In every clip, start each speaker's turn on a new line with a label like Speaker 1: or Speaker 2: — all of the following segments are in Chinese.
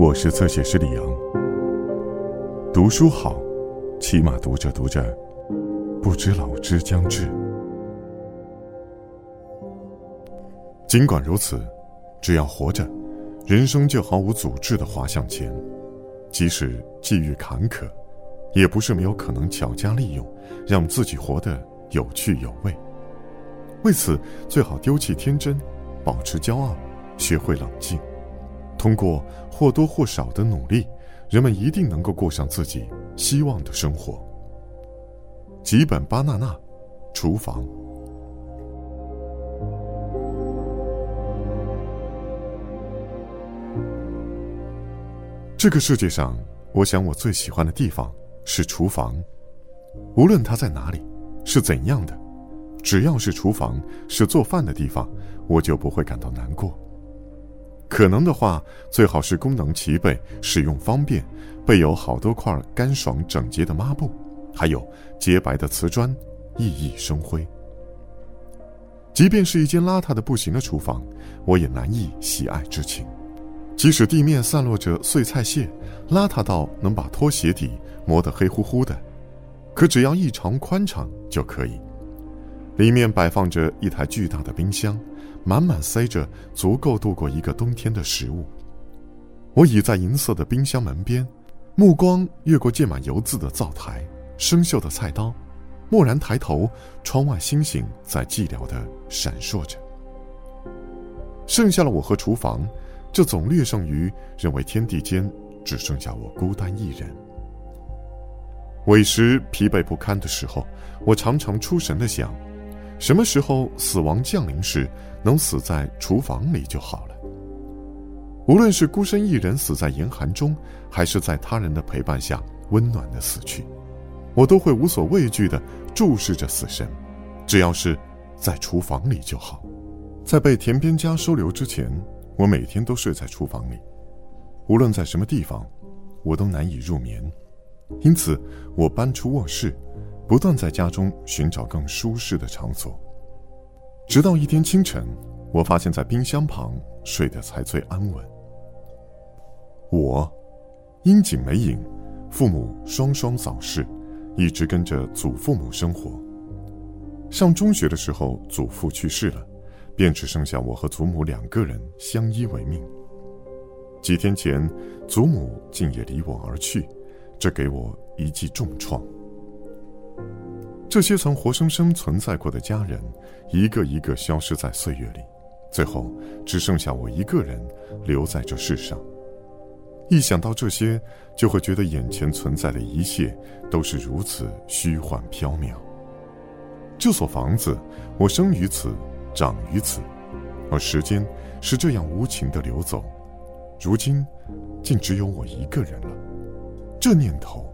Speaker 1: 我是侧写师李阳。读书好，起码读着读着，不知老之将至。尽管如此，只要活着，人生就毫无阻滞的滑向前。即使际遇坎坷，也不是没有可能巧加利用，让自己活得有趣有味。为此，最好丢弃天真，保持骄傲，学会冷静。通过或多或少的努力，人们一定能够过上自己希望的生活。吉本巴纳纳，厨房。这个世界上，我想我最喜欢的地方是厨房。无论它在哪里，是怎样的，只要是厨房，是做饭的地方，我就不会感到难过。可能的话，最好是功能齐备、使用方便，备有好多块干爽整洁的抹布，还有洁白的瓷砖，熠熠生辉。即便是一间邋遢的不行的厨房，我也难以喜爱之情。即使地面散落着碎菜屑，邋遢到能把拖鞋底磨得黑乎乎的，可只要异常宽敞就可以。里面摆放着一台巨大的冰箱。满满塞着足够度过一个冬天的食物。我倚在银色的冰箱门边，目光越过溅满油渍的灶台、生锈的菜刀，蓦然抬头，窗外星星在寂寥的闪烁着。剩下了我和厨房，这总略胜于认为天地间只剩下我孤单一人。委实疲惫不堪的时候，我常常出神的想。什么时候死亡降临时，能死在厨房里就好了。无论是孤身一人死在严寒中，还是在他人的陪伴下温暖的死去，我都会无所畏惧的注视着死神。只要是在厨房里就好。在被田边家收留之前，我每天都睡在厨房里。无论在什么地方，我都难以入眠，因此我搬出卧室。不断在家中寻找更舒适的场所，直到一天清晨，我发现，在冰箱旁睡得才最安稳。我，樱井美影，父母双双早逝，一直跟着祖父母生活。上中学的时候，祖父去世了，便只剩下我和祖母两个人相依为命。几天前，祖母竟也离我而去，这给我一记重创。这些曾活生生存在过的家人，一个一个消失在岁月里，最后只剩下我一个人留在这世上。一想到这些，就会觉得眼前存在的一切都是如此虚幻缥缈。这所房子，我生于此，长于此，而时间是这样无情的流走，如今，竟只有我一个人了。这念头，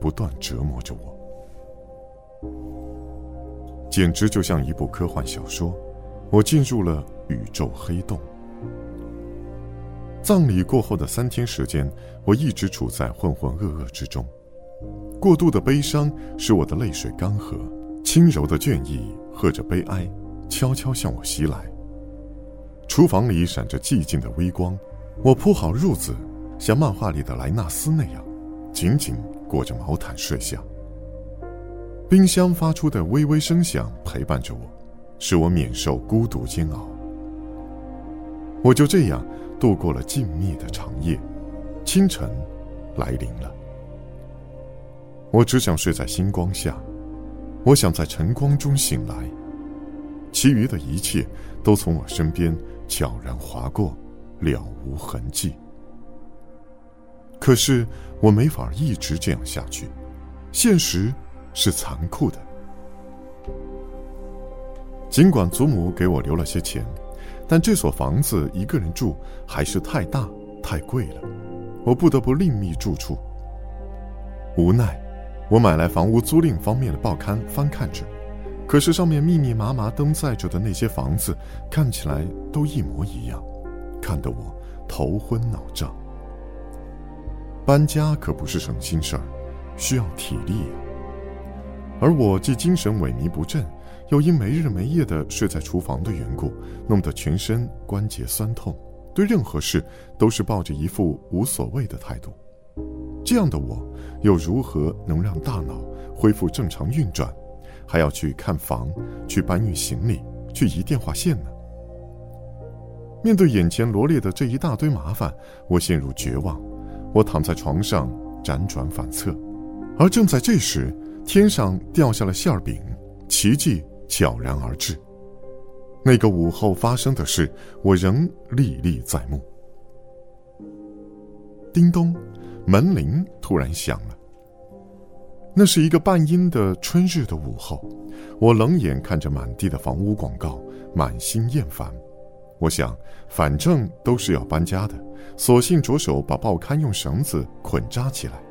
Speaker 1: 不断折磨着我。简直就像一部科幻小说，我进入了宇宙黑洞。葬礼过后的三天时间，我一直处在浑浑噩噩之中。过度的悲伤使我的泪水干涸，轻柔的倦意和着悲哀，悄悄向我袭来。厨房里闪着寂静的微光，我铺好褥子，像漫画里的莱纳斯那样，紧紧裹着毛毯睡下。冰箱发出的微微声响陪伴着我，使我免受孤独煎熬。我就这样度过了静谧的长夜，清晨来临了。我只想睡在星光下，我想在晨光中醒来，其余的一切都从我身边悄然划过，了无痕迹。可是我没法一直这样下去，现实。是残酷的。尽管祖母给我留了些钱，但这所房子一个人住还是太大太贵了，我不得不另觅住处。无奈，我买来房屋租赁方面的报刊翻看着，可是上面密密麻麻登载着的那些房子看起来都一模一样，看得我头昏脑胀。搬家可不是省心事儿，需要体力呀。而我既精神萎靡不振，又因没日没夜的睡在厨房的缘故，弄得全身关节酸痛，对任何事都是抱着一副无所谓的态度。这样的我，又如何能让大脑恢复正常运转？还要去看房，去搬运行李，去移电话线呢？面对眼前罗列的这一大堆麻烦，我陷入绝望。我躺在床上辗转反侧，而正在这时，天上掉下了馅饼，奇迹悄然而至。那个午后发生的事，我仍历历在目。叮咚，门铃突然响了。那是一个半阴的春日的午后，我冷眼看着满地的房屋广告，满心厌烦。我想，反正都是要搬家的，索性着手把报刊用绳子捆扎起来。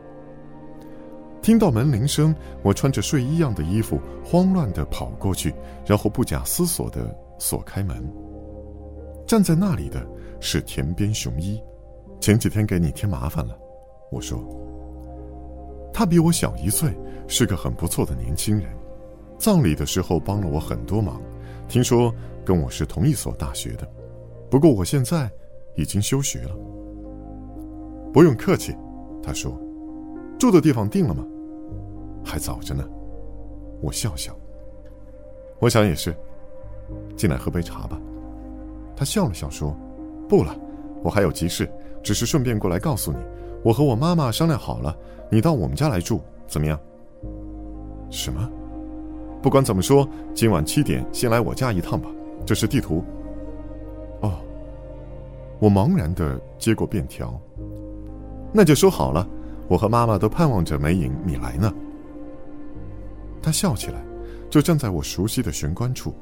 Speaker 1: 听到门铃声，我穿着睡衣样的衣服，慌乱地跑过去，然后不假思索地锁开门。站在那里的是田边雄一，前几天给你添麻烦了，我说。他比我小一岁，是个很不错的年轻人，葬礼的时候帮了我很多忙，听说跟我是同一所大学的。不过我现在已经休学了。不用客气，他说：“住的地方定了吗？还早着呢。”我笑笑。我想也是，进来喝杯茶吧。他笑了笑说：“不了，我还有急事，只是顺便过来告诉你，我和我妈妈商量好了，你到我们家来住，怎么样？”什么？不管怎么说，今晚七点先来我家一趟吧。这是地图。哦，我茫然的接过便条。那就说好了，我和妈妈都盼望着梅影你来呢。他笑起来，就站在我熟悉的玄关处，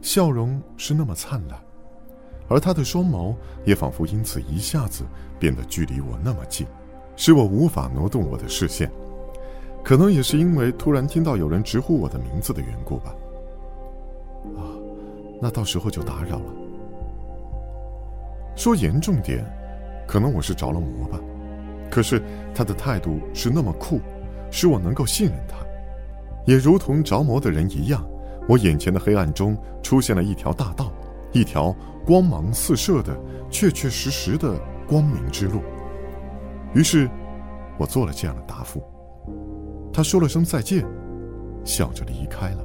Speaker 1: 笑容是那么灿烂，而他的双眸也仿佛因此一下子变得距离我那么近，使我无法挪动我的视线。可能也是因为突然听到有人直呼我的名字的缘故吧。啊，那到时候就打扰了。说严重点，可能我是着了魔吧。可是他的态度是那么酷，使我能够信任他，也如同着魔的人一样。我眼前的黑暗中出现了一条大道，一条光芒四射的、确确实实的光明之路。于是，我做了这样的答复。他说了声再见，笑着离开了。